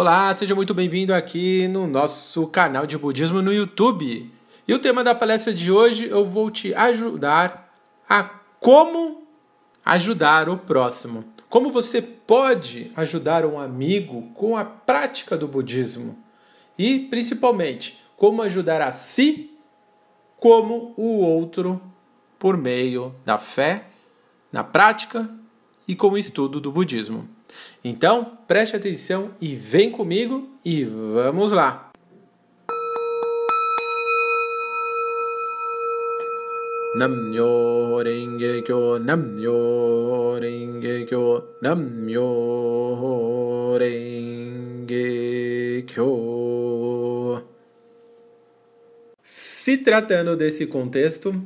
Olá, seja muito bem-vindo aqui no nosso canal de budismo no YouTube. E o tema da palestra de hoje eu vou te ajudar a como ajudar o próximo. Como você pode ajudar um amigo com a prática do budismo e principalmente como ajudar a si como o outro por meio da fé, na prática e com o estudo do budismo. Então, preste atenção e vem comigo e vamos lá! Namyo Renge Kyo, Namyo Renge Kyo, Namyo Renge Kyo. Se tratando desse contexto,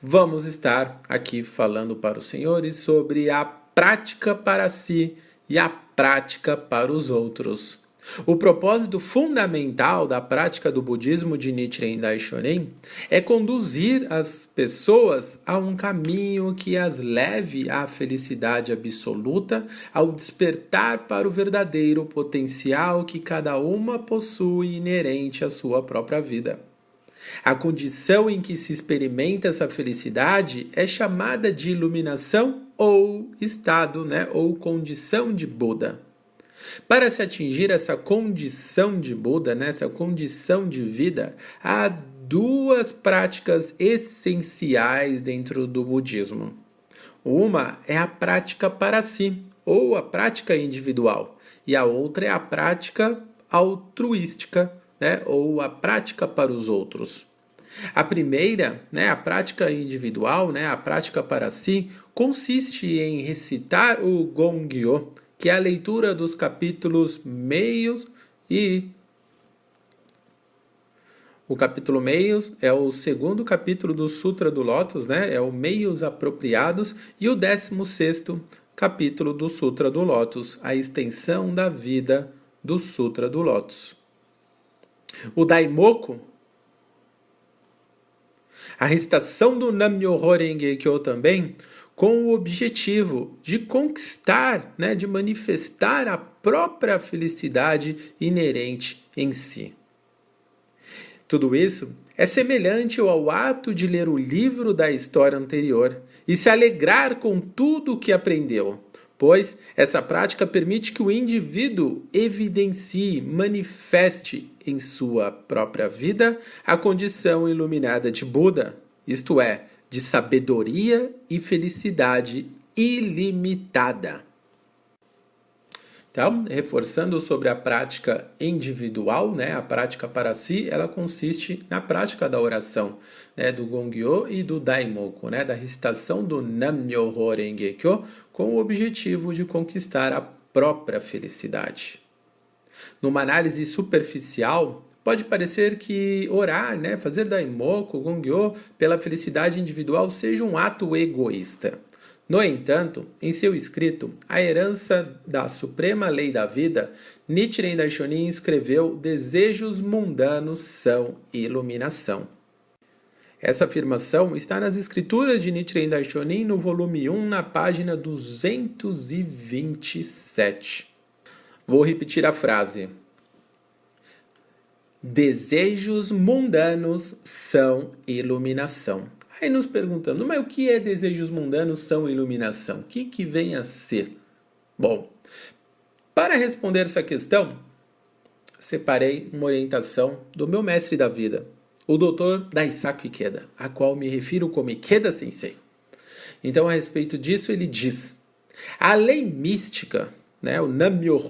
vamos estar aqui falando para os senhores sobre a prática para si e a prática para os outros. O propósito fundamental da prática do budismo de Nichiren Daishonin é conduzir as pessoas a um caminho que as leve à felicidade absoluta, ao despertar para o verdadeiro potencial que cada uma possui inerente à sua própria vida. A condição em que se experimenta essa felicidade é chamada de iluminação ou estado, né, ou condição de Buda. Para se atingir essa condição de Buda, né, essa condição de vida, há duas práticas essenciais dentro do budismo. Uma é a prática para si, ou a prática individual, e a outra é a prática altruística, né, ou a prática para os outros. A primeira, né, a prática individual, né, a prática para si, consiste em recitar o Gongyo, que é a leitura dos capítulos meios e o capítulo meios é o segundo capítulo do Sutra do Lótus, né? É o meios apropriados e o décimo sexto capítulo do Sutra do Lótus, a extensão da vida do Sutra do Lótus. O Daimoku a recitação do Nam-myoho Renge-kyo também com o objetivo de conquistar, né, de manifestar a própria felicidade inerente em si. Tudo isso é semelhante ao ato de ler o livro da história anterior e se alegrar com tudo o que aprendeu, pois essa prática permite que o indivíduo evidencie, manifeste em sua própria vida a condição iluminada de Buda, isto é, de sabedoria e felicidade ilimitada. Então, reforçando sobre a prática individual, né, a prática para si, ela consiste na prática da oração, né, do Gongyo e do Daimoku, né, da recitação do Nam-myoho Renge-kyo, com o objetivo de conquistar a própria felicidade. Numa análise superficial, pode parecer que orar, né, fazer Daimoku, Gongyo, pela felicidade individual seja um ato egoísta. No entanto, em seu escrito A Herança da Suprema Lei da Vida, Nichiren Daishonin escreveu Desejos mundanos são iluminação. Essa afirmação está nas escrituras de Nichiren Daishonin no volume 1, na página 227. Vou repetir a frase. Desejos mundanos são iluminação. Aí nos perguntando, mas o que é desejos mundanos são iluminação? O que, que vem a ser? Bom, para responder essa questão, separei uma orientação do meu mestre da vida, o Dr. Daisaku Ikeda, a qual me refiro como Ikeda Sensei. Então, a respeito disso, ele diz: a lei mística né, o Nam-myoho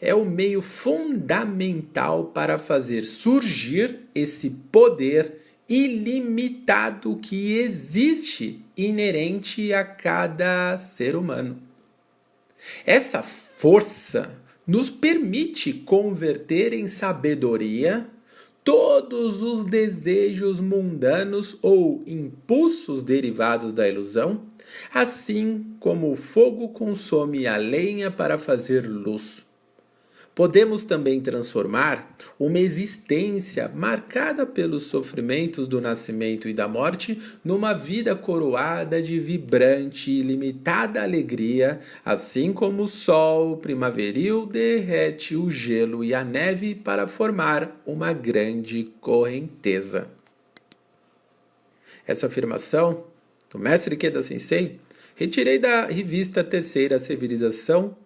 é o meio fundamental para fazer surgir esse poder ilimitado que existe inerente a cada ser humano. Essa força nos permite converter em sabedoria todos os desejos mundanos ou impulsos derivados da ilusão Assim como o fogo consome a lenha para fazer luz. Podemos também transformar uma existência marcada pelos sofrimentos do nascimento e da morte numa vida coroada de vibrante e ilimitada alegria, assim como o sol primaveril derrete o gelo e a neve para formar uma grande correnteza. Essa afirmação do mestre Keda Sensei retirei da revista Terceira Civilização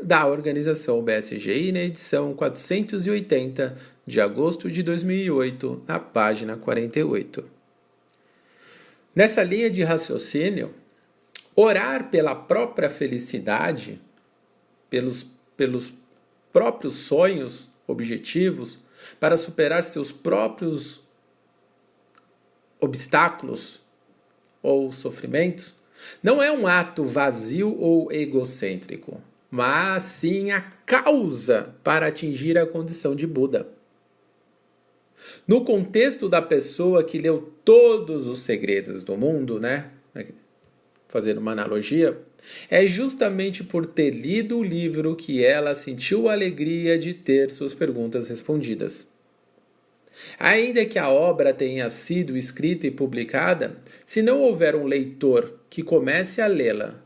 da organização BSGI na edição 480 de agosto de 2008, na página 48. Nessa linha de raciocínio, orar pela própria felicidade, pelos, pelos próprios sonhos, objetivos, para superar seus próprios obstáculos ou sofrimentos, não é um ato vazio ou egocêntrico mas sim a causa para atingir a condição de Buda. No contexto da pessoa que leu todos os segredos do mundo, né? Fazendo uma analogia, é justamente por ter lido o livro que ela sentiu a alegria de ter suas perguntas respondidas. Ainda que a obra tenha sido escrita e publicada, se não houver um leitor que comece a lê-la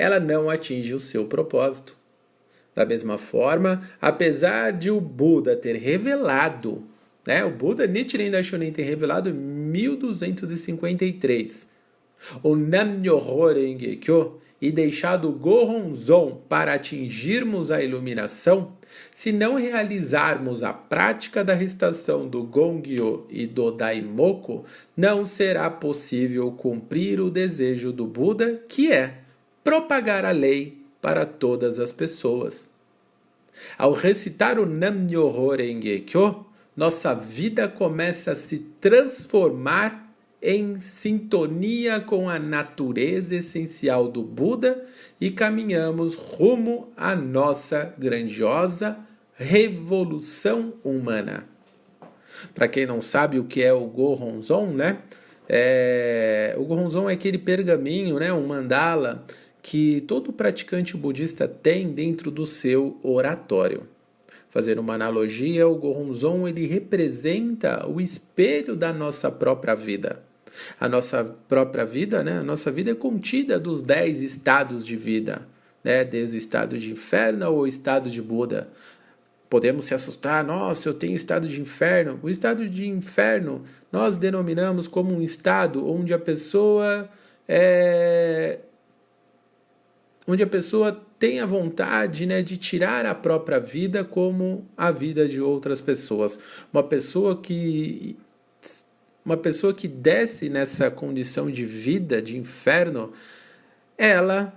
ela não atinge o seu propósito. Da mesma forma, apesar de o Buda ter revelado, né, o Buda Nichiren Daishonin ter revelado em 1253 o Nam-myoho Renge Kyo e deixado o Gohonzon para atingirmos a iluminação, se não realizarmos a prática da recitação do Gongyo e do Daimoku, não será possível cumprir o desejo do Buda, que é propagar a lei para todas as pessoas. Ao recitar o Nam-myoho Renge Kyo, nossa vida começa a se transformar em sintonia com a natureza essencial do Buda e caminhamos rumo à nossa grandiosa revolução humana. Para quem não sabe o que é o Gohonzon, né? É, o Gohonzon é aquele pergaminho, né? um mandala que todo praticante budista tem dentro do seu oratório. Fazendo uma analogia, o Gohonzon ele representa o espelho da nossa própria vida. A nossa própria vida, né? A nossa vida é contida dos dez estados de vida, né? Desde o estado de inferno ao estado de Buda. Podemos se assustar, nossa, eu tenho estado de inferno. O estado de inferno nós denominamos como um estado onde a pessoa é, onde a pessoa tem a vontade né, de tirar a própria vida como a vida de outras pessoas. Uma pessoa que uma pessoa que desce nessa condição de vida, de inferno, ela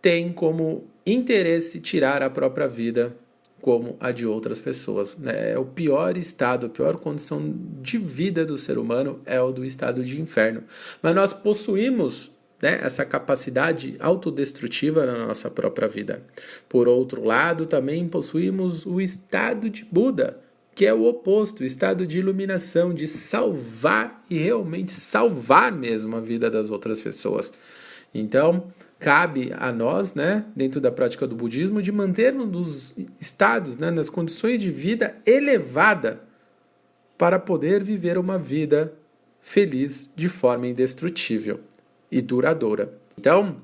tem como interesse tirar a própria vida como a de outras pessoas. Né? É o pior estado, a pior condição de vida do ser humano é o do estado de inferno. Mas nós possuímos né, essa capacidade autodestrutiva na nossa própria vida. Por outro lado, também possuímos o estado de Buda, que é o oposto, o estado de iluminação, de salvar e realmente salvar mesmo a vida das outras pessoas. Então, cabe a nós, né, dentro da prática do budismo, de mantermos nos estados, né, nas condições de vida elevada para poder viver uma vida feliz de forma indestrutível e duradoura. Então,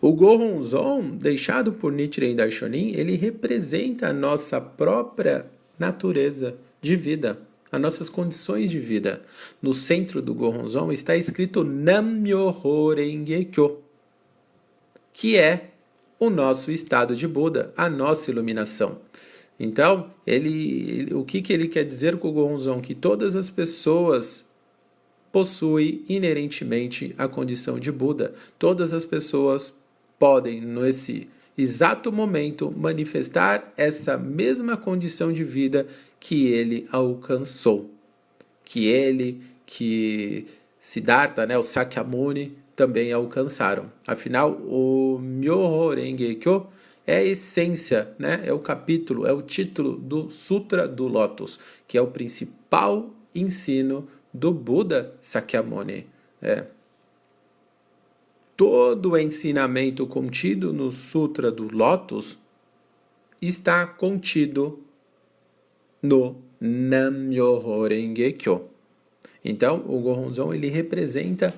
o Gohonzon, deixado por Nichiren Daishonin, ele representa a nossa própria natureza de vida, as nossas condições de vida. No centro do Gohonzon está escrito Nam-myoho Renge Kyo, que é o nosso estado de Buda, a nossa iluminação. Então, ele, o que, que ele quer dizer com o Gohonzon? Que todas as pessoas possui inerentemente a condição de Buda. Todas as pessoas podem, nesse exato momento, manifestar essa mesma condição de vida que ele alcançou. Que ele, que Siddhartha, né, o Sakyamuni, também alcançaram. Afinal, o Myoho Renge Kyo é a essência, né? é o capítulo, é o título do Sutra do Lótus, que é o principal ensino do Buda Sakyamuni. É. Todo o ensinamento contido no Sutra do Lótus está contido no Nam-myoho Renge Kyo. Então, o Gohonzon ele representa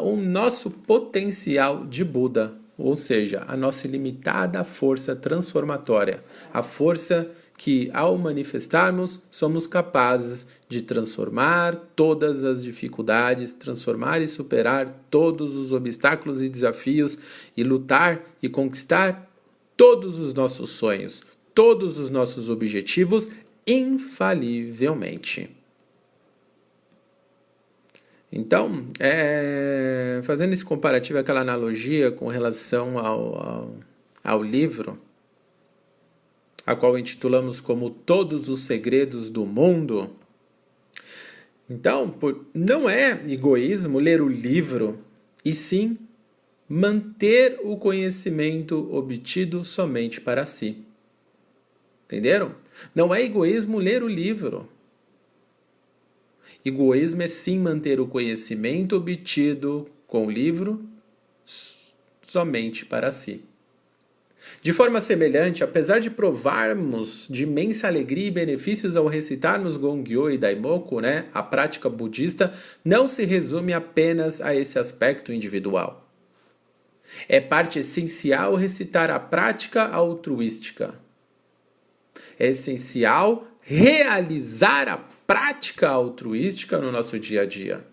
o nosso potencial de Buda, ou seja, a nossa ilimitada força transformatória, a força que, ao manifestarmos, somos capazes de transformar todas as dificuldades, transformar e superar todos os obstáculos e desafios e lutar e conquistar todos os nossos sonhos, todos os nossos objetivos infalivelmente. Então, é, fazendo esse comparativo, aquela analogia com relação ao, ao, ao livro, a qual intitulamos como Todos os Segredos do Mundo. Então, por, não é egoísmo ler o livro, e sim manter o conhecimento obtido somente para si. Entenderam? Não é egoísmo ler o livro. Egoísmo é sim manter o conhecimento obtido com o livro somente para si. De forma semelhante, apesar de provarmos de imensa alegria e benefícios ao recitarmos Gongyo e Daimoku, né, a prática budista não se resume apenas a esse aspecto individual. É parte essencial recitar a prática altruística. É essencial realizar a prática altruística no nosso dia a dia.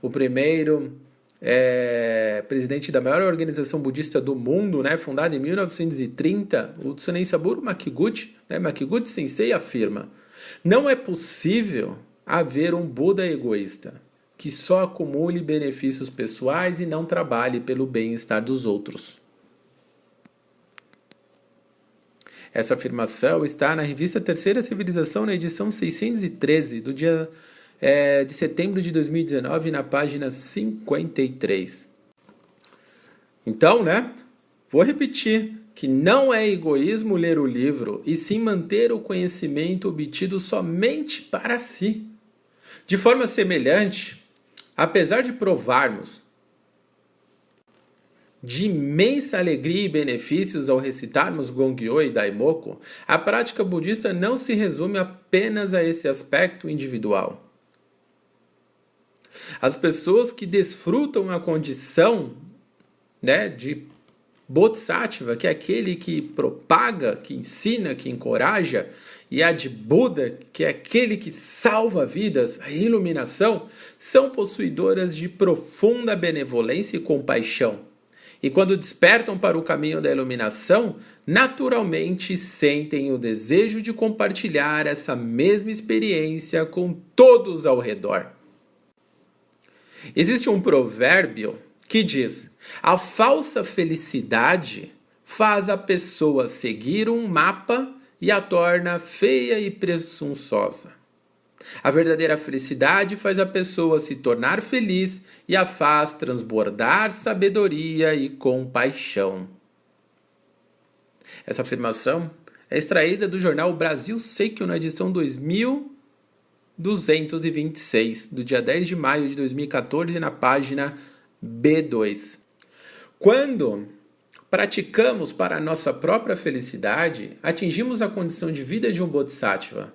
O primeiro é, presidente da maior organização budista do mundo, né, fundada em 1930, o Tsunen Saburo Makiguchi, né, Makiguchi Sensei afirma: não é possível haver um Buda egoísta que só acumule benefícios pessoais e não trabalhe pelo bem-estar dos outros. Essa afirmação está na revista Terceira Civilização, na edição 613, do dia é, de setembro de 2019, na página 53. Então, né? Vou repetir que não é egoísmo ler o livro, e sim manter o conhecimento obtido somente para si. De forma semelhante, apesar de provarmos de imensa alegria e benefícios ao recitarmos Gongyo e Daimoku, a prática budista não se resume apenas a esse aspecto individual. As pessoas que desfrutam a condição né, de Bodhisattva, que é aquele que propaga, que ensina, que encoraja, e a de Buda, que é aquele que salva vidas, a iluminação, são possuidoras de profunda benevolência e compaixão e quando despertam para o caminho da iluminação, naturalmente sentem o desejo de compartilhar essa mesma experiência com todos ao redor. Existe um provérbio que diz: a falsa felicidade faz a pessoa seguir um mapa e a torna feia e presunçosa. A verdadeira felicidade faz a pessoa se tornar feliz e a faz transbordar sabedoria e compaixão. Essa afirmação é extraída do jornal Brasil Seikyo na edição 2226, do dia 10 de maio de 2014, na página B2. Quando praticamos para a nossa própria felicidade, atingimos a condição de vida de um bodhisattva.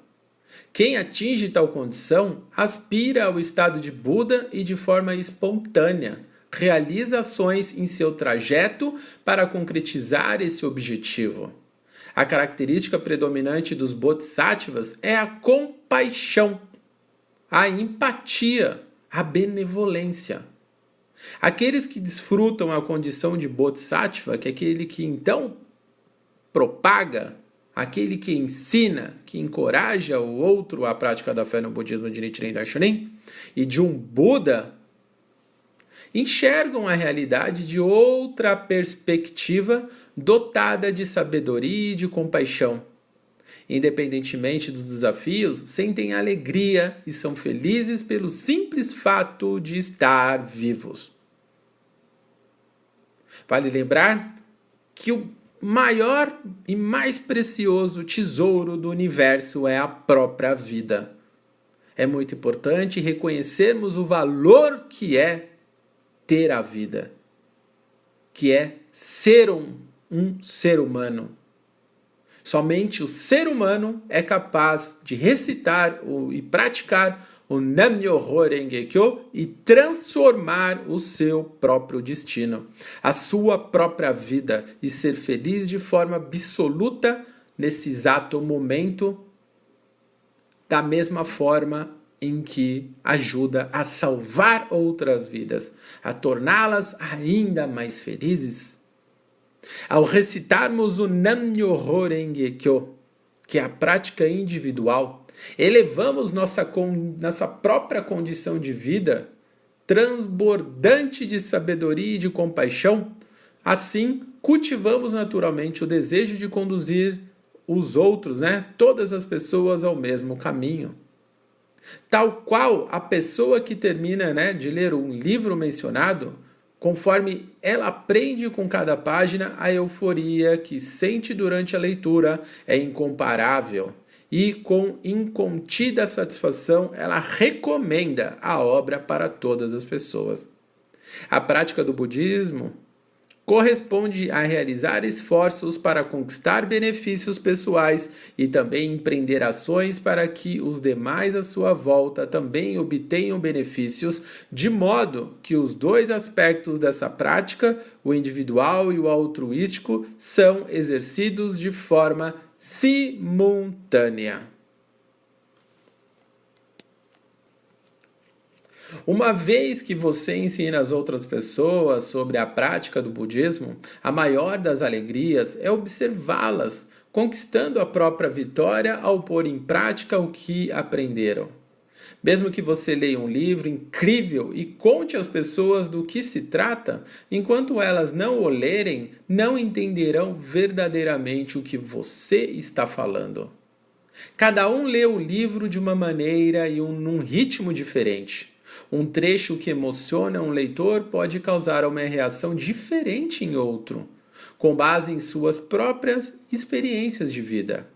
Quem atinge tal condição aspira ao estado de Buda e de forma espontânea realiza ações em seu trajeto para concretizar esse objetivo. A característica predominante dos bodhisattvas é a compaixão, a empatia, a benevolência. Aqueles que desfrutam a condição de bodhisattva, que é aquele que então propaga aquele que ensina, que encoraja o outro à prática da fé no budismo de Nichiren Daishonin e de um Buda, enxergam a realidade de outra perspectiva dotada de sabedoria e de compaixão. Independentemente dos desafios, sentem alegria e são felizes pelo simples fato de estar vivos. Vale lembrar que o maior e mais precioso tesouro do universo é a própria vida. É muito importante reconhecermos o valor que é ter a vida, que é ser um, um ser humano. Somente o ser humano é capaz de recitar e praticar o Nam-myoho Renge-kyo e transformar o seu próprio destino, a sua própria vida e ser feliz de forma absoluta nesse exato momento, da mesma forma em que ajuda a salvar outras vidas, a torná-las ainda mais felizes. Ao recitarmos o Nam-myoho Renge-kyo, que é a prática individual, elevamos nossa, nossa própria condição de vida, transbordante de sabedoria e de compaixão. Assim, cultivamos naturalmente o desejo de conduzir os outros, né, todas as pessoas ao mesmo caminho. Tal qual a pessoa que termina né, de ler um livro mencionado, conforme ela aprende com cada página, a euforia que sente durante a leitura é incomparável e com incontida satisfação ela recomenda a obra para todas as pessoas. A prática do budismo corresponde a realizar esforços para conquistar benefícios pessoais e também empreender ações para que os demais à sua volta também obtenham benefícios, de modo que os dois aspectos dessa prática, o individual e o altruístico, são exercidos de forma simultânea. Uma vez que você ensina as outras pessoas sobre a prática do budismo, a maior das alegrias é observá-las conquistando a própria vitória ao pôr em prática o que aprenderam. Mesmo que você leia um livro incrível e conte às pessoas do que se trata, enquanto elas não o lerem, não entenderão verdadeiramente o que você está falando. Cada um lê o livro de uma maneira e um, num ritmo diferente. Um trecho que emociona um leitor pode causar uma reação diferente em outro, com base em suas próprias experiências de vida.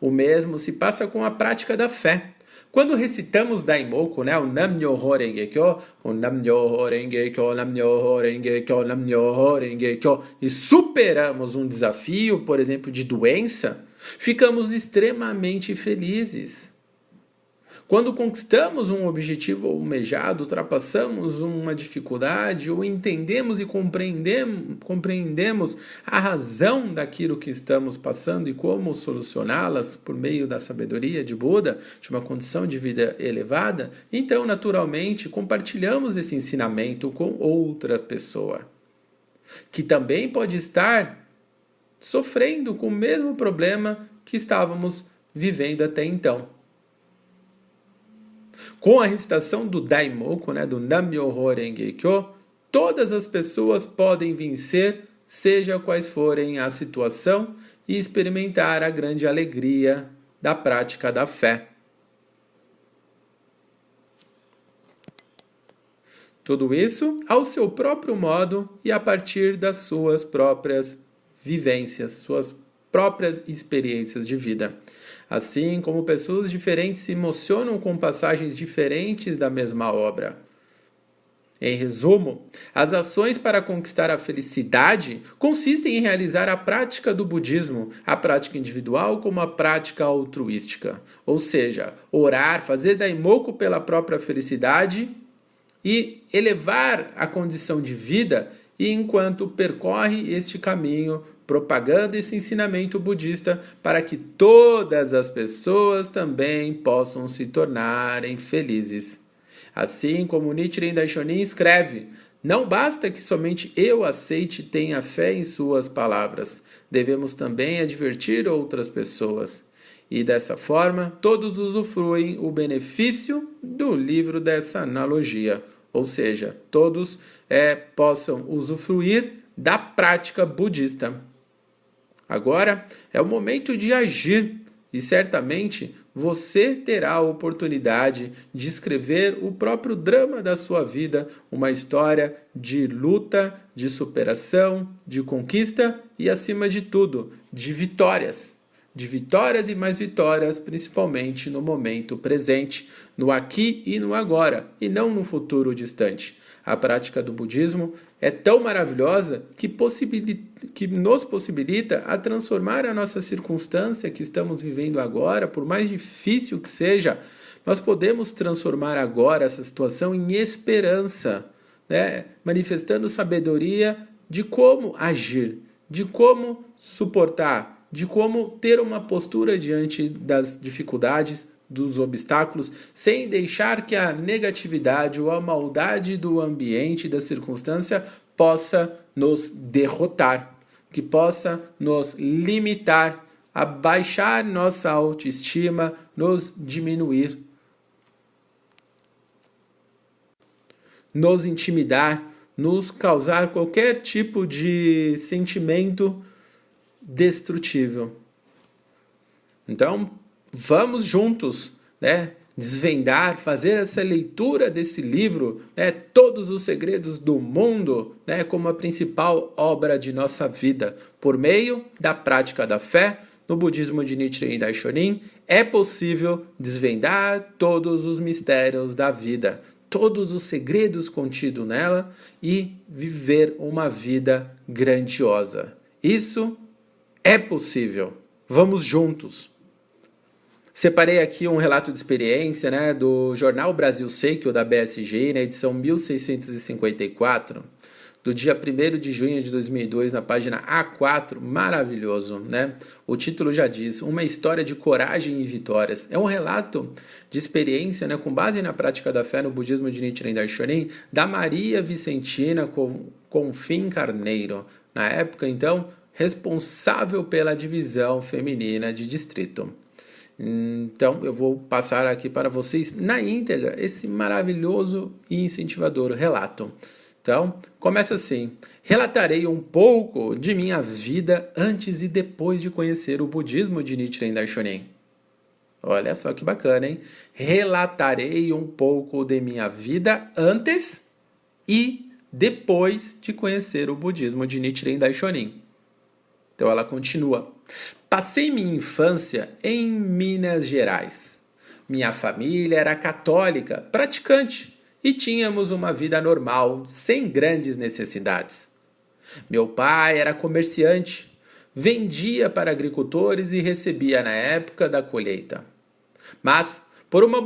O mesmo se passa com a prática da fé. Quando recitamos Daimoku, né, o Nam-myoho Renge-kyo, o Nam-myoho Renge-kyo, Nam-myoho Renge-kyo, Nam-myoho Renge-kyo, e superamos um desafio, por exemplo, de doença, ficamos extremamente felizes. Quando conquistamos um objetivo almejado, ultrapassamos uma dificuldade ou entendemos e compreendemos, compreendemos a razão daquilo que estamos passando e como solucioná-las por meio da sabedoria de Buda, de uma condição de vida elevada, então naturalmente compartilhamos esse ensinamento com outra pessoa, que também pode estar sofrendo com o mesmo problema que estávamos vivendo até então. Com a recitação do Daimoku, né, do Nam-myoho Renge-kyo, todas as pessoas podem vencer, seja quais forem a situação, e experimentar a grande alegria da prática da fé. Tudo isso ao seu próprio modo e a partir das suas próprias vivências, suas próprias experiências de vida. Assim como pessoas diferentes se emocionam com passagens diferentes da mesma obra. Em resumo, as ações para conquistar a felicidade consistem em realizar a prática do budismo, a prática individual como a prática altruística, ou seja, orar, fazer daimoku pela própria felicidade e elevar a condição de vida e enquanto percorre este caminho propagando esse ensinamento budista para que todas as pessoas também possam se tornarem felizes. Assim como Nichiren Daishonin escreve, não basta que somente eu aceite e tenha fé em suas palavras, devemos também advertir outras pessoas. E dessa forma, todos usufruem o benefício do livro dessa analogia, ou seja, todos é, possam usufruir da prática budista. Agora é o momento de agir e certamente você terá a oportunidade de escrever o próprio drama da sua vida, uma história de luta, de superação, de conquista e, acima de tudo, de vitórias. De vitórias e mais vitórias, principalmente no momento presente, no aqui e no agora, e não no futuro distante. A prática do budismo é tão maravilhosa que, que nos possibilita a transformar a nossa circunstância que estamos vivendo agora, por mais difícil que seja, nós podemos transformar agora essa situação em esperança, né? manifestando sabedoria de como agir, de como suportar, de como ter uma postura diante das dificuldades, dos obstáculos, sem deixar que a negatividade ou a maldade do ambiente, da circunstância, possa nos derrotar, que possa nos limitar, abaixar nossa autoestima, nos diminuir, nos intimidar, nos causar qualquer tipo de sentimento destrutível. Então, vamos juntos, né? Desvendar, fazer essa leitura desse livro, né? Todos os segredos do mundo, né? Como a principal obra de nossa vida, por meio da prática da fé. No budismo de Nichiren Daishonin, é possível desvendar todos os mistérios da vida, todos os segredos contidos nela e viver uma vida grandiosa. Isso é possível. Vamos juntos. Separei aqui um relato de experiência né, do Jornal Brasil Seikyo da BSG, na edição 1654, do dia 1 de junho de 2002, na página A4, maravilhoso, né? O título já diz, uma história de coragem e vitórias. É um relato de experiência, né, com base na prática da fé no budismo de Nichiren Daishonin, da Maria Vicentina Confim Carneiro, na época, então, responsável pela divisão feminina de distrito. Então, eu vou passar aqui para vocês na íntegra esse maravilhoso e incentivador relato. Então, começa assim: Relatarei um pouco de minha vida antes e depois de conhecer o budismo de Nichiren Daishonin. Olha só que bacana, hein? Relatarei um pouco de minha vida antes e depois de conhecer o budismo de Nichiren Daishonin. Então ela continua: Passei minha infância em Minas Gerais. Minha família era católica, praticante, e tínhamos uma vida normal, sem grandes necessidades. Meu pai era comerciante, vendia para agricultores e recebia na época da colheita. Mas por uma,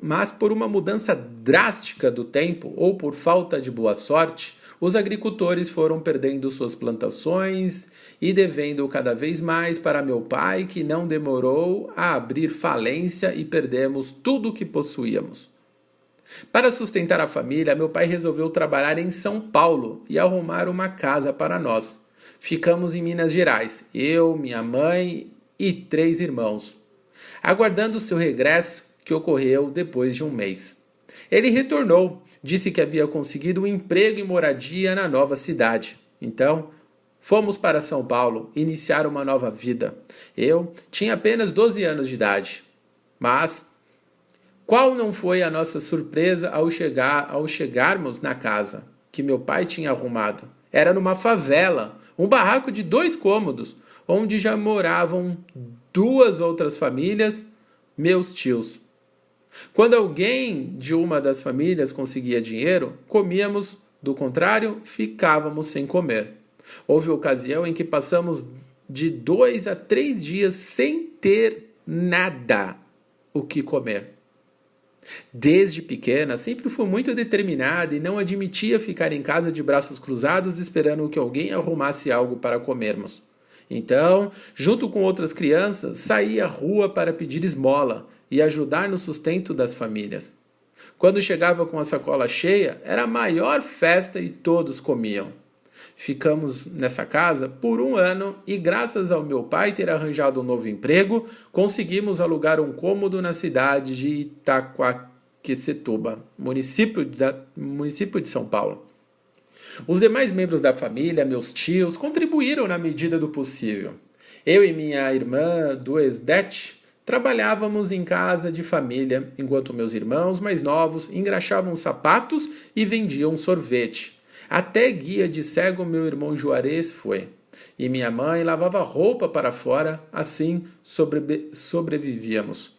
mas por uma mudança drástica do tempo ou por falta de boa sorte, os agricultores foram perdendo suas plantações e devendo cada vez mais para meu pai, que não demorou a abrir falência e perdemos tudo o que possuíamos. Para sustentar a família, meu pai resolveu trabalhar em São Paulo e arrumar uma casa para nós. Ficamos em Minas Gerais, eu, minha mãe e três irmãos, aguardando seu regresso, que ocorreu depois de um mês. Ele retornou, disse que havia conseguido um emprego e moradia na nova cidade. Então, fomos para São Paulo iniciar uma nova vida. Eu tinha apenas 12 anos de idade. Mas qual não foi a nossa surpresa ao chegar ao chegarmos na casa que meu pai tinha arrumado? Era numa favela, um barraco de dois cômodos, onde já moravam duas outras famílias, meus tios. Quando alguém de uma das famílias conseguia dinheiro, comíamos, do contrário, ficávamos sem comer. Houve ocasião em que passamos de dois a três dias sem ter nada o que comer. Desde pequena, sempre fui muito determinada e não admitia ficar em casa de braços cruzados esperando que alguém arrumasse algo para comermos. Então, junto com outras crianças, saía à rua para pedir esmola, e ajudar no sustento das famílias. Quando chegava com a sacola cheia, era a maior festa e todos comiam. Ficamos nessa casa por um ano e, graças ao meu pai ter arranjado um novo emprego, conseguimos alugar um cômodo na cidade de Itaquaquecetuba, município, município de São Paulo. Os demais membros da família, meus tios, contribuíram na medida do possível. Eu e minha irmã Duesdete Trabalhávamos em casa de família, enquanto meus irmãos mais novos engraxavam sapatos e vendiam sorvete. Até guia de cego meu irmão Juarez foi. E minha mãe lavava roupa para fora, assim sobrevivíamos.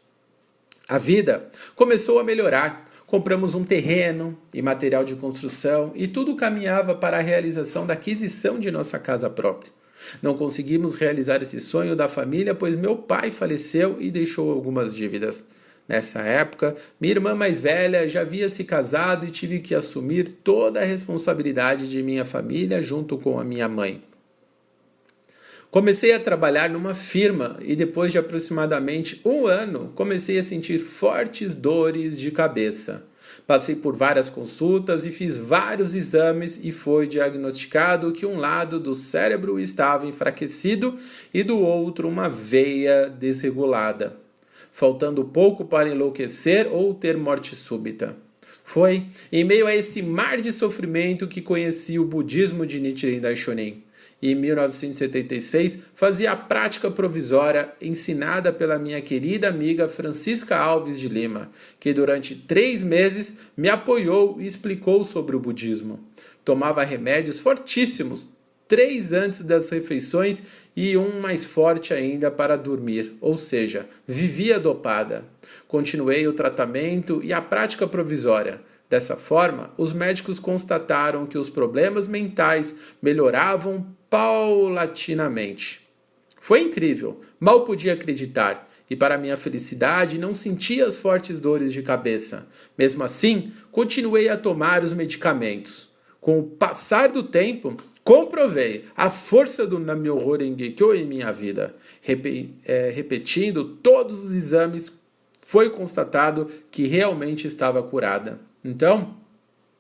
A vida começou a melhorar Compramos um terreno e material de construção e tudo caminhava para a realização da aquisição de nossa casa própria. Não conseguimos realizar esse sonho da família, pois meu pai faleceu e deixou algumas dívidas. Nessa época, minha irmã mais velha já havia se casado e tive que assumir toda a responsabilidade de minha família junto com a minha mãe. Comecei a trabalhar numa firma e depois de aproximadamente um ano comecei a sentir fortes dores de cabeça. Passei por várias consultas e fiz vários exames e foi diagnosticado que um lado do cérebro estava enfraquecido e do outro uma veia desregulada, faltando pouco para enlouquecer ou ter morte súbita. Foi em meio a esse mar de sofrimento que conheci o budismo de Nichiren Daishonin e em 1976 fazia a prática provisória ensinada pela minha querida amiga Francisca Alves de Lima, que durante três meses me apoiou e explicou sobre o budismo. Tomava remédios fortíssimos, três antes das refeições e um mais forte ainda para dormir, ou seja, vivia dopada. Continuei o tratamento e a prática provisória. Dessa forma, os médicos constataram que os problemas mentais melhoravam paulatinamente. Foi incrível, mal podia acreditar, e para minha felicidade não sentia as fortes dores de cabeça. Mesmo assim, continuei a tomar os medicamentos. Com o passar do tempo, comprovei a força do Namyoho Renge-kyo em minha vida. É, repetindo todos os exames, foi constatado que realmente estava curada. Então,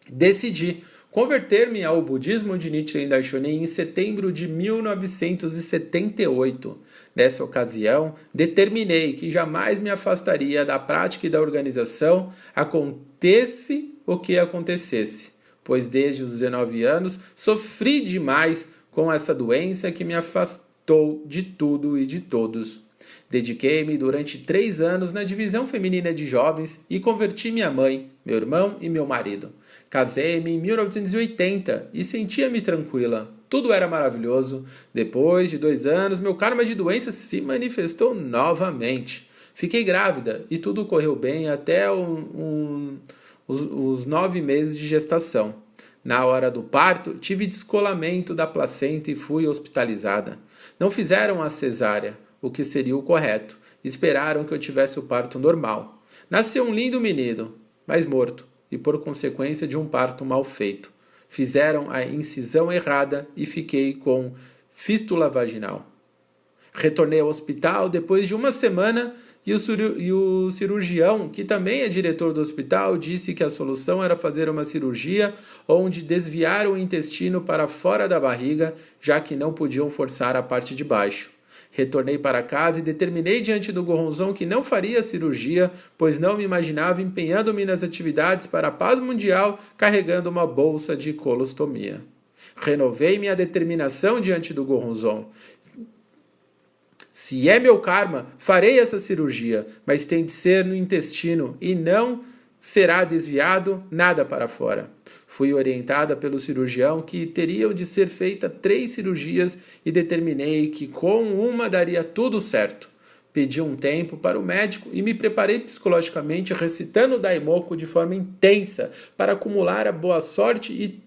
decidi converter-me ao budismo de Nichiren Daishonin em setembro de 1978. Nessa ocasião, determinei que jamais me afastaria da prática e da organização, acontecesse o que acontecesse, pois desde os 19 anos sofri demais com essa doença que me afastou de tudo e de todos. Dediquei-me durante três anos na divisão feminina de jovens e converti minha mãe, meu irmão e meu marido. Casei-me em 1980 e sentia-me tranquila. Tudo era maravilhoso. Depois de dois anos, meu karma de doença se manifestou novamente. Fiquei grávida e tudo correu bem até um, um, os, os nove meses de gestação. Na hora do parto, tive descolamento da placenta e fui hospitalizada. Não fizeram a cesárea, o que seria o correto. Esperaram que eu tivesse o parto normal. Nasceu um lindo menino, mas morto e por consequência de um parto mal feito. Fizeram a incisão errada e fiquei com fístula vaginal. Retornei ao hospital depois de uma semana e o, cirurgião, que também é diretor do hospital, disse que a solução era fazer uma cirurgia onde desviar o intestino para fora da barriga, já que não podiam forçar a parte de baixo. Retornei para casa e determinei diante do Gorronzon que não faria cirurgia, pois não me imaginava empenhando-me nas atividades para a paz mundial carregando uma bolsa de colostomia. Renovei minha determinação diante do Gorronzon. Se é meu karma, farei essa cirurgia, mas tem de ser no intestino e não será desviado nada para fora. Fui orientada pelo cirurgião que teriam de ser feitas três cirurgias e determinei que com uma daria tudo certo. Pedi um tempo para o médico e me preparei psicologicamente recitando o Daimoku de forma intensa para acumular a boa sorte e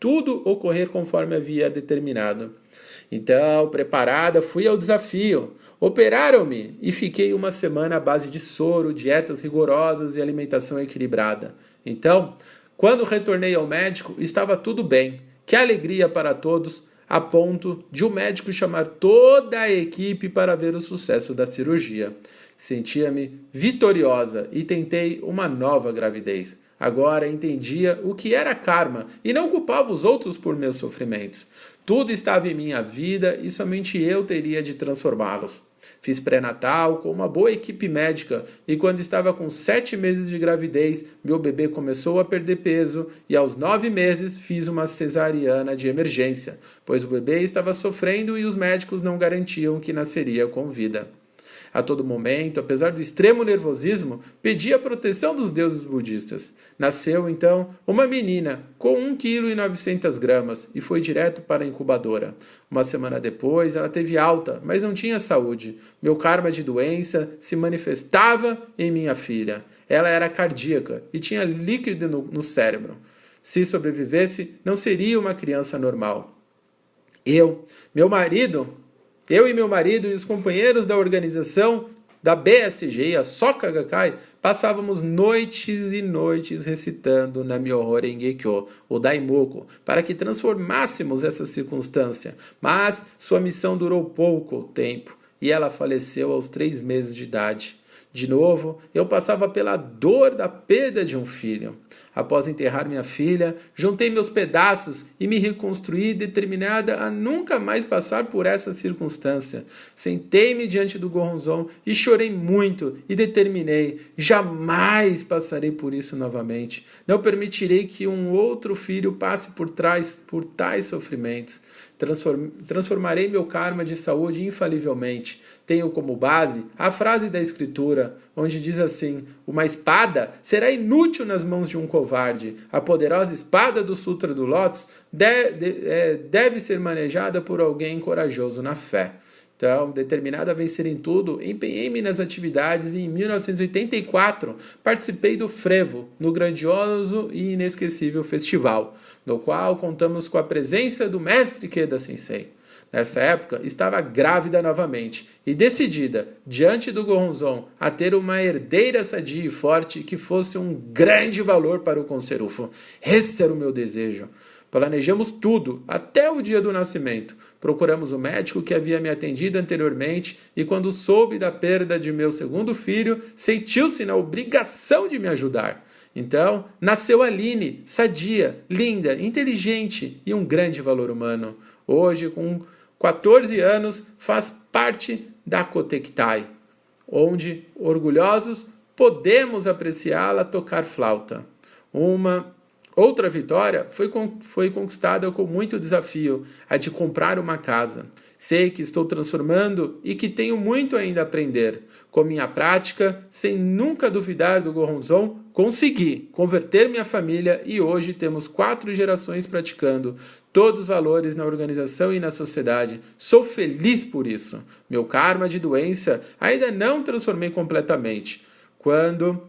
tudo ocorrer conforme havia determinado. Então, preparada, fui ao desafio. Operaram-me e fiquei uma semana à base de soro, dietas rigorosas e alimentação equilibrada. Então, quando retornei ao médico, estava tudo bem. Que alegria para todos, a ponto de o um médico chamar toda a equipe para ver o sucesso da cirurgia. Sentia-me vitoriosa e tentei uma nova gravidez. Agora entendia o que era karma e não culpava os outros por meus sofrimentos. Tudo estava em minha vida e somente eu teria de transformá-los. Fiz pré-natal com uma boa equipe médica e, quando estava com sete meses de gravidez, meu bebê começou a perder peso e, aos nove meses, fiz uma cesariana de emergência, pois o bebê estava sofrendo e os médicos não garantiam que nasceria com vida. A todo momento, apesar do extremo nervosismo, pedi a proteção dos deuses budistas. Nasceu, então, uma menina com 1,9 kg e foi direto para a incubadora. Uma semana depois, ela teve alta, mas não tinha saúde. Meu karma de doença se manifestava em minha filha. Ela era cardíaca e tinha líquido no, no cérebro. Se sobrevivesse, não seria uma criança normal. Eu, meu marido, eu e meu marido e os companheiros da organização da BSG, a Soka Gakkai, passávamos noites e noites recitando na Myoho Rengekyo, o Daimoku, para que transformássemos essa circunstância. Mas sua missão durou pouco tempo e ela faleceu aos três meses de idade. De novo, eu passava pela dor da perda de um filho. Após enterrar minha filha, juntei meus pedaços e me reconstruí determinada a nunca mais passar por essa circunstância. Sentei-me diante do Goronzon e chorei muito e determinei: jamais passarei por isso novamente. Não permitirei que um outro filho passe por trás por tais sofrimentos. Transformarei meu karma de saúde infalivelmente. Tenho como base a frase da Escritura, onde diz assim: Uma espada será inútil nas mãos de um covarde. A poderosa espada do Sutra do Lótus deve, é, deve ser manejada por alguém corajoso na fé. Então, determinado a vencer em tudo, empenhei-me nas atividades e em 1984 participei do Frevo, no grandioso e inesquecível festival, no qual contamos com a presença do mestre Keda Sensei. Nessa época, estava grávida novamente e decidida, diante do Goronzon, a ter uma herdeira sadia e forte que fosse um grande valor para o Conserufo. Esse era o meu desejo. Planejamos tudo, até o dia do nascimento. Procuramos o médico que havia me atendido anteriormente e, quando soube da perda de meu segundo filho, sentiu-se na obrigação de me ajudar. Então, nasceu Aline, sadia, linda, inteligente e um grande valor humano. Hoje, com 14 anos, faz parte da Cotectai, onde, orgulhosos, podemos apreciá-la tocar flauta. Uma Outra vitória foi, foi conquistada com muito desafio, a de comprar uma casa. Sei que estou transformando e que tenho muito ainda a aprender. Com minha prática, sem nunca duvidar do Goronzon, consegui converter minha família e hoje temos quatro gerações praticando todos os valores na organização e na sociedade. Sou feliz por isso. Meu karma de doença ainda não transformei completamente. Quando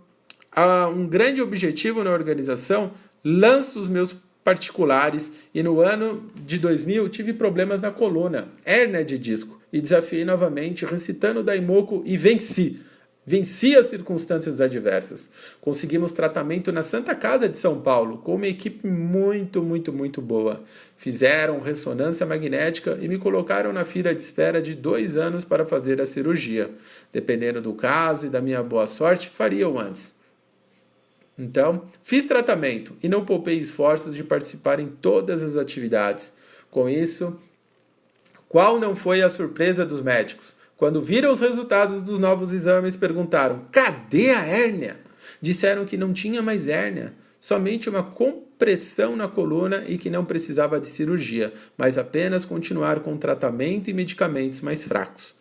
há um grande objetivo na organização, lanço os meus particulares e no ano de 2000 tive problemas na coluna, hérnia de disco, e desafiei novamente recitando Daimoku e venci. Venci as circunstâncias adversas. Conseguimos tratamento na Santa Casa de São Paulo, com uma equipe muito, muito, muito boa. Fizeram ressonância magnética e me colocaram na fila de espera de dois anos para fazer a cirurgia. Dependendo do caso e da minha boa sorte, fariam antes. Então, fiz tratamento e não poupei esforços de participar em todas as atividades. Com isso, qual não foi a surpresa dos médicos? Quando viram os resultados dos novos exames, perguntaram: cadê a hérnia? Disseram que não tinha mais hérnia, somente uma compressão na coluna e que não precisava de cirurgia, mas apenas continuar com tratamento e medicamentos mais fracos.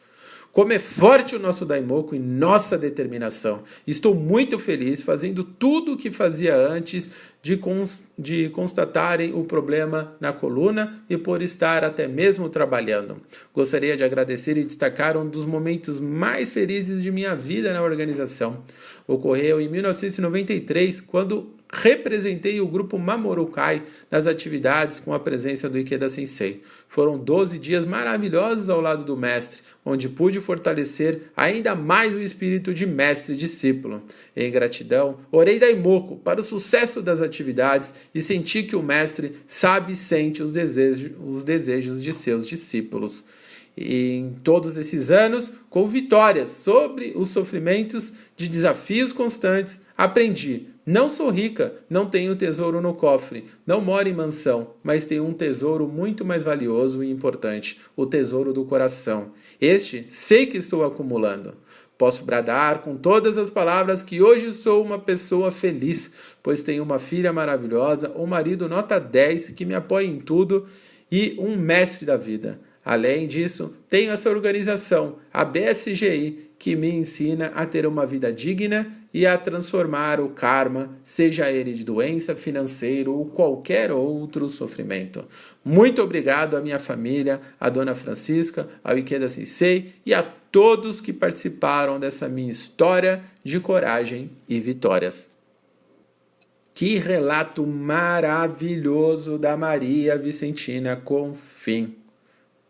Como é forte o nosso Daimoku e nossa determinação. Estou muito feliz fazendo tudo o que fazia antes de, cons de constatarem o problema na coluna e por estar até mesmo trabalhando. Gostaria de agradecer e destacar um dos momentos mais felizes de minha vida na organização. Ocorreu em 1993, quando representei o grupo Mamorukai nas atividades com a presença do Ikeda Sensei. Foram 12 dias maravilhosos ao lado do mestre, onde pude fortalecer ainda mais o espírito de mestre e discípulo. Em gratidão, orei Daimoku para o sucesso das atividades e senti que o mestre sabe e sente os desejos, os desejos de seus discípulos em todos esses anos, com vitórias sobre os sofrimentos de desafios constantes, aprendi. Não sou rica, não tenho tesouro no cofre, não moro em mansão, mas tenho um tesouro muito mais valioso e importante: o tesouro do coração. Este sei que estou acumulando. Posso bradar com todas as palavras que hoje sou uma pessoa feliz, pois tenho uma filha maravilhosa, um marido nota 10 que me apoia em tudo e um mestre da vida. Além disso, tenho essa organização, a BSGI, que me ensina a ter uma vida digna e a transformar o karma, seja ele de doença, financeiro ou qualquer outro sofrimento. Muito obrigado à minha família, à dona Francisca, ao Ikeda Sensei e a todos que participaram dessa minha história de coragem e vitórias. Que relato maravilhoso da Maria Vicentina Confim.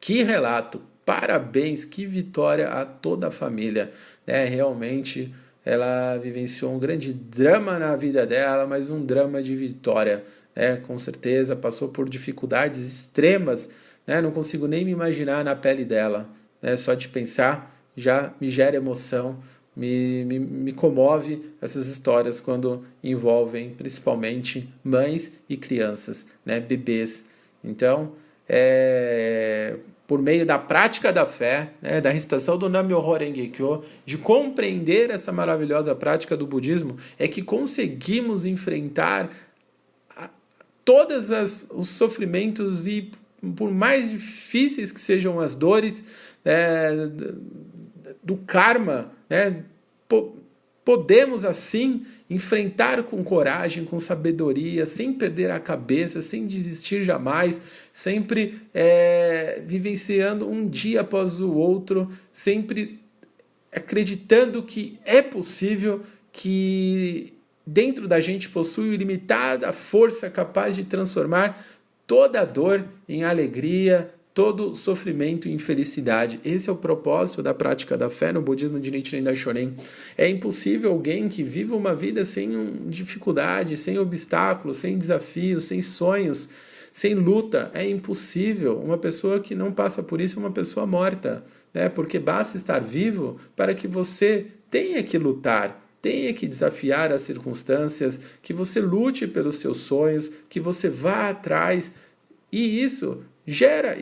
Que relato! Parabéns, que vitória a toda a família. É, realmente ela vivenciou um grande drama na vida dela, mas um drama de vitória. É, com certeza passou por dificuldades extremas. Né? Não consigo nem me imaginar na pele dela. Né? Só de pensar já me gera emoção, me, me, me comove essas histórias quando envolvem principalmente mães e crianças, né? bebês. Então, é, por meio da prática da fé, né, da recitação do Nam-myoho Renge-kyo, de compreender essa maravilhosa prática do budismo, é que conseguimos enfrentar todos os sofrimentos e por mais difíceis que sejam as dores é, do karma, né, Podemos assim enfrentar com coragem, com sabedoria, sem perder a cabeça, sem desistir jamais, sempre é, vivenciando um dia após o outro, sempre acreditando que é possível, que dentro da gente possui ilimitada força capaz de transformar toda a dor em alegria, todo sofrimento e infelicidade. Esse é o propósito da prática da fé no budismo de Nichiren Daishonin. É impossível alguém que viva uma vida sem dificuldade, sem obstáculos, sem desafios, sem sonhos, sem luta. É impossível. Uma pessoa que não passa por isso é uma pessoa morta, né? Porque basta estar vivo para que você tenha que lutar tenha que desafiar as circunstâncias, que você lute pelos seus sonhos, que você vá atrás. E isso gera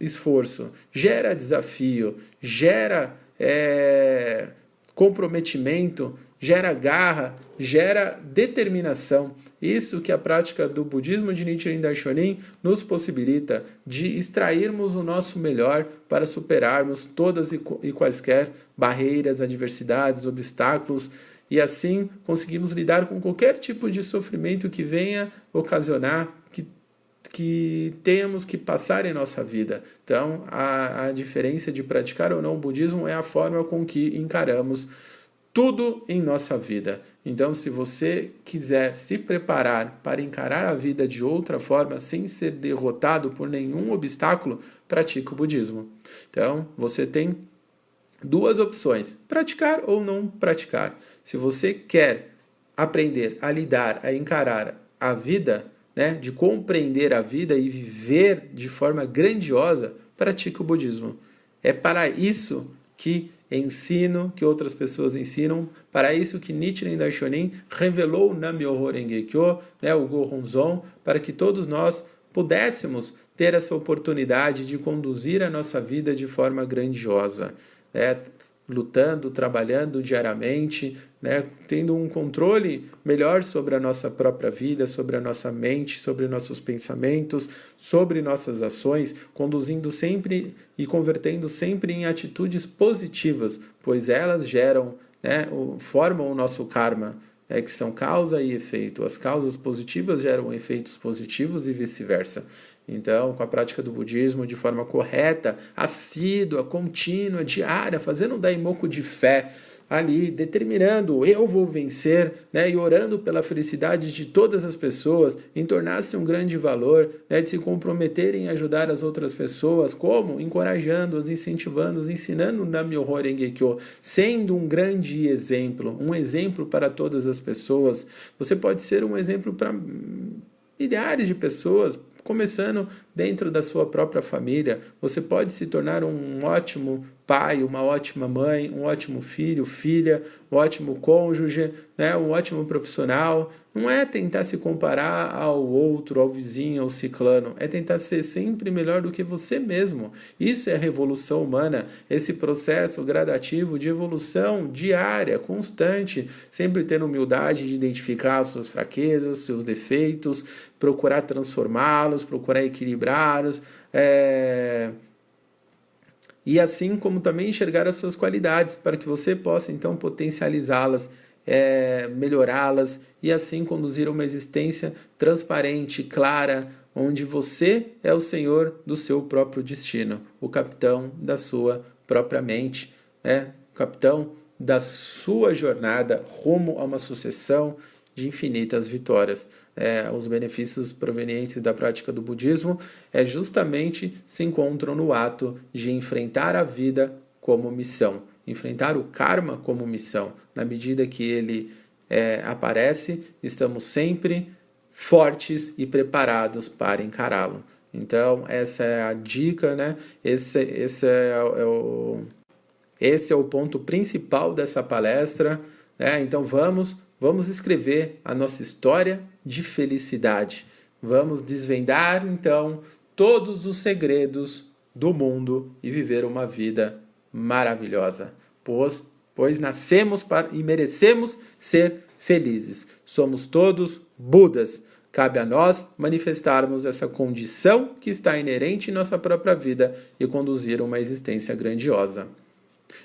esforço, gera desafio, gera é, comprometimento, gera garra, gera determinação. Isso que a prática do budismo de Nichiren Daishonin nos possibilita de extrairmos o nosso melhor para superarmos todas e quaisquer barreiras, adversidades, obstáculos e assim conseguimos lidar com qualquer tipo de sofrimento que venha ocasionar que temos que passar em nossa vida. Então, a, a diferença de praticar ou não o budismo é a forma com que encaramos tudo em nossa vida. Então, se você quiser se preparar para encarar a vida de outra forma, sem ser derrotado por nenhum obstáculo, pratique o budismo. Então, você tem duas opções: praticar ou não praticar. Se você quer aprender a lidar, a encarar a vida, né, de compreender a vida e viver de forma grandiosa, pratique o budismo. É para isso que ensino, que outras pessoas ensinam, para isso que Nichiren Daishonin revelou o Nam-myoho Renge-kyo, né, o Gohonzon, para que todos nós pudéssemos ter essa oportunidade de conduzir a nossa vida de forma grandiosa. Né? Lutando, trabalhando diariamente, né, tendo um controle melhor sobre a nossa própria vida, sobre a nossa mente, sobre nossos pensamentos, sobre nossas ações, conduzindo sempre e convertendo sempre em atitudes positivas, pois elas geram, né, formam o nosso karma, né, que são causa e efeito. As causas positivas geram efeitos positivos e vice-versa. Então, com a prática do budismo de forma correta, assídua, contínua, diária, fazendo um daimoku de fé, ali determinando eu vou vencer, né, e orando pela felicidade de todas as pessoas, em tornar-se um grande valor, né, de se comprometer em ajudar as outras pessoas, como encorajando-os, incentivando-os, ensinando o Nam-myoho Renge-kyo, sendo um grande exemplo, um exemplo para todas as pessoas. Você pode ser um exemplo para milhares de pessoas, começando dentro da sua própria família. Você pode se tornar um ótimo pai, uma ótima mãe, um ótimo filho, filha, um ótimo cônjuge, né, um ótimo profissional. Não é tentar se comparar ao outro, ao vizinho, ao ciclano. É tentar ser sempre melhor do que você mesmo. Isso é revolução humana, esse processo gradativo de evolução diária, constante, sempre tendo humildade de identificar as suas fraquezas, seus defeitos, procurar transformá-los, procurar equilibrá-los. É e assim como também enxergar as suas qualidades, para que você possa então potencializá-las, é, melhorá-las e assim conduzir uma existência transparente, clara, onde você é o senhor do seu próprio destino, o capitão da sua própria mente, né? o capitão da sua jornada rumo a uma sucessão de infinitas vitórias. É, os benefícios provenientes da prática do budismo é justamente se encontram no ato de enfrentar a vida como missão, enfrentar o karma como missão. Na medida que ele é, aparece, estamos sempre fortes e preparados para encará-lo. Então, essa é a dica, né? Esse, esse é, é o, esse é o ponto principal dessa palestra. Né? Então, vamos Vamos escrever a nossa história de felicidade. Vamos desvendar então todos os segredos do mundo e viver uma vida maravilhosa, pois, pois nascemos para, e merecemos ser felizes. Somos todos Budas. Cabe a nós manifestarmos essa condição que está inerente em nossa própria vida e conduzir uma existência grandiosa.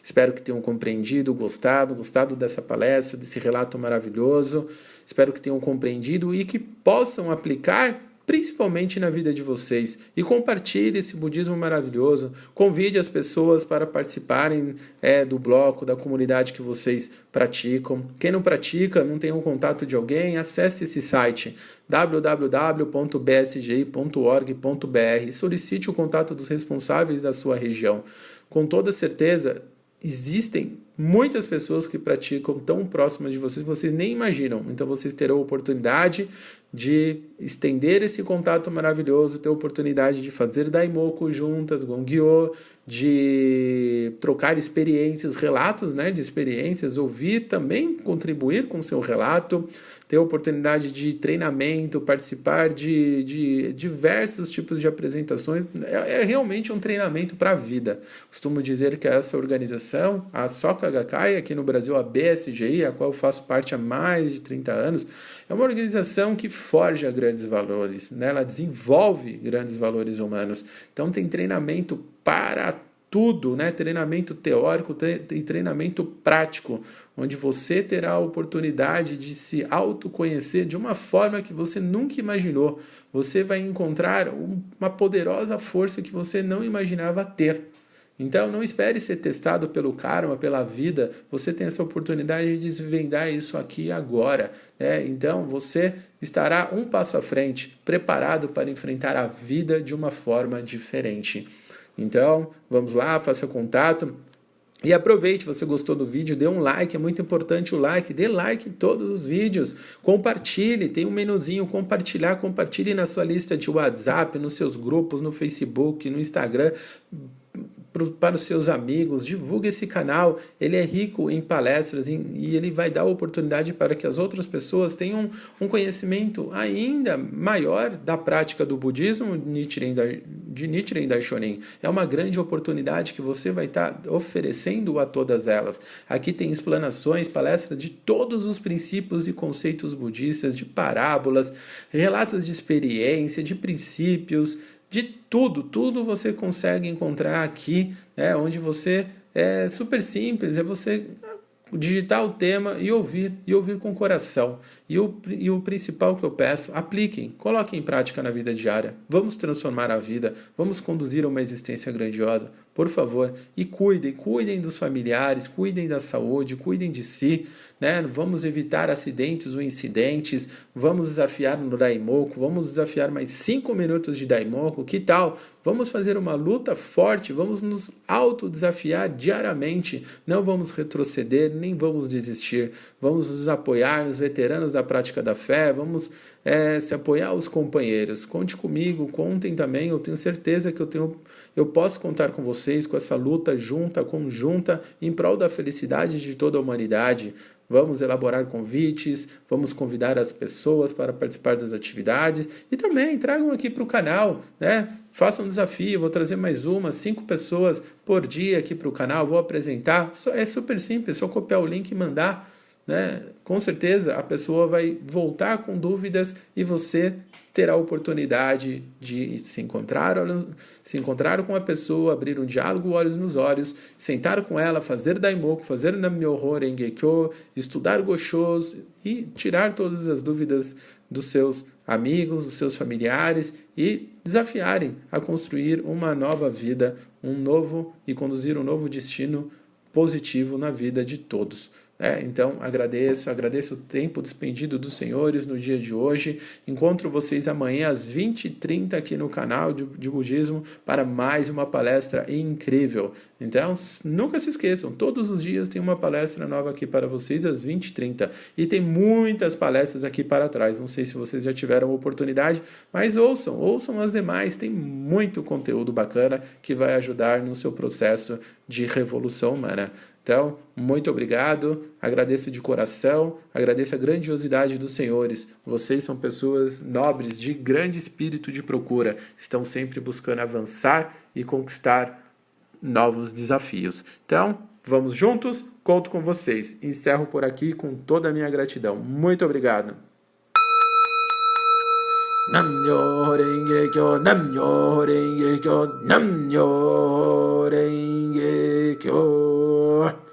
Espero que tenham compreendido, gostado, gostado dessa palestra, desse relato maravilhoso. Espero que tenham compreendido e que possam aplicar principalmente na vida de vocês. E compartilhe esse budismo maravilhoso. Convide as pessoas para participarem é, do bloco, da comunidade que vocês praticam. Quem não pratica, não tem um contato de alguém, acesse esse site www.bsgi.org.br e solicite o contato dos responsáveis da sua região. Com toda certeza, existem muitas pessoas que praticam tão próximas de vocês vocês nem imaginam. Então vocês terão oportunidade de estender esse contato maravilhoso, ter oportunidade de fazer daimoku juntas, gongyo, de trocar experiências, relatos né, de experiências, ouvir também, contribuir com seu relato, ter oportunidade de treinamento, participar de, de diversos tipos de apresentações. É, é realmente um treinamento para a vida. Costumo dizer que essa organização, a Gakkai, aqui no Brasil, a BSGI, a qual eu faço parte há mais de 30 anos, é uma organização que forja grandes valores, né? ela desenvolve grandes valores humanos. Então tem treinamento para tudo, né? Treinamento teórico e treinamento prático, onde você terá a oportunidade de se autoconhecer de uma forma que você nunca imaginou. Você vai encontrar uma poderosa força que você não imaginava ter. Então não espere ser testado pelo karma, pela vida. Você tem essa oportunidade de desvendar isso aqui agora. Né? Então você estará um passo à frente, preparado para enfrentar a vida de uma forma diferente. Então vamos lá, faça contato. E aproveite, você gostou do vídeo, dê um like, é muito importante o like, dê like em todos os vídeos, compartilhe, tem um menuzinho compartilhar, compartilhe na sua lista de WhatsApp, nos seus grupos, no Facebook, no Instagram, para os seus amigos, divulgue esse canal, ele é rico em palestras e ele vai dar oportunidade para que as outras pessoas tenham um conhecimento ainda maior da prática do budismo de Nichiren Daishonin. É uma grande oportunidade que você vai estar oferecendo a todas elas. Aqui tem explanações, palestras de todos os princípios e conceitos budistas, de parábolas, relatos de experiência, de princípios, de tudo, tudo você consegue encontrar aqui, né, onde você é super simples, é você digitar o tema e ouvir, e ouvir com o coração. E o, e o principal que eu peço, apliquem, coloquem em prática na vida diária. Vamos transformar a vida, vamos conduzir a uma existência grandiosa, por favor. E cuidem, cuidem dos familiares, cuidem da saúde, cuidem de si. Né? Vamos evitar acidentes ou incidentes, vamos desafiar no Daimoku, vamos desafiar mais cinco minutos de Daimoku, que tal? Vamos fazer uma luta forte, vamos nos autodesafiar diariamente, não vamos retroceder, nem vamos desistir, vamos nos apoiar nos veteranos da prática da fé, vamos é, se apoiar aos companheiros. Conte comigo, contem também, eu tenho certeza que eu, tenho, eu posso contar com vocês com essa luta junta, conjunta, em prol da felicidade de toda a humanidade. Vamos elaborar convites, vamos convidar as pessoas para participar das atividades e também tragam aqui para o canal, né? Façam um desafio, vou trazer mais uma, cinco pessoas por dia aqui para o canal, vou apresentar. É super simples, só copiar o link e mandar. Né? Com certeza a pessoa vai voltar com dúvidas e você terá a oportunidade de se encontrar, se encontrar com a pessoa, abrir um diálogo olhos nos olhos, sentar com ela, fazer daimoku, fazer namyoho rengekyo, estudar goshos e tirar todas as dúvidas dos seus amigos, dos seus familiares e desafiarem a construir uma nova vida, um novo e conduzir um novo destino positivo na vida de todos. É, então, agradeço, agradeço o tempo despendido dos senhores no dia de hoje. Encontro vocês amanhã às 20h30 aqui no canal de, de Budismo para mais uma palestra incrível. Então, nunca se esqueçam, todos os dias tem uma palestra nova aqui para vocês às 20h30. E tem muitas palestras aqui para trás. Não sei se vocês já tiveram oportunidade, mas ouçam, ouçam as demais. Tem muito conteúdo bacana que vai ajudar no seu processo de revolução humana. Então, muito obrigado, agradeço de coração, agradeço a grandiosidade dos senhores. Vocês são pessoas nobres, de grande espírito de procura, estão sempre buscando avançar e conquistar novos desafios. Então, vamos juntos, conto com vocês. Encerro por aqui com toda a minha gratidão. Muito obrigado. Namyo renge kyo. you.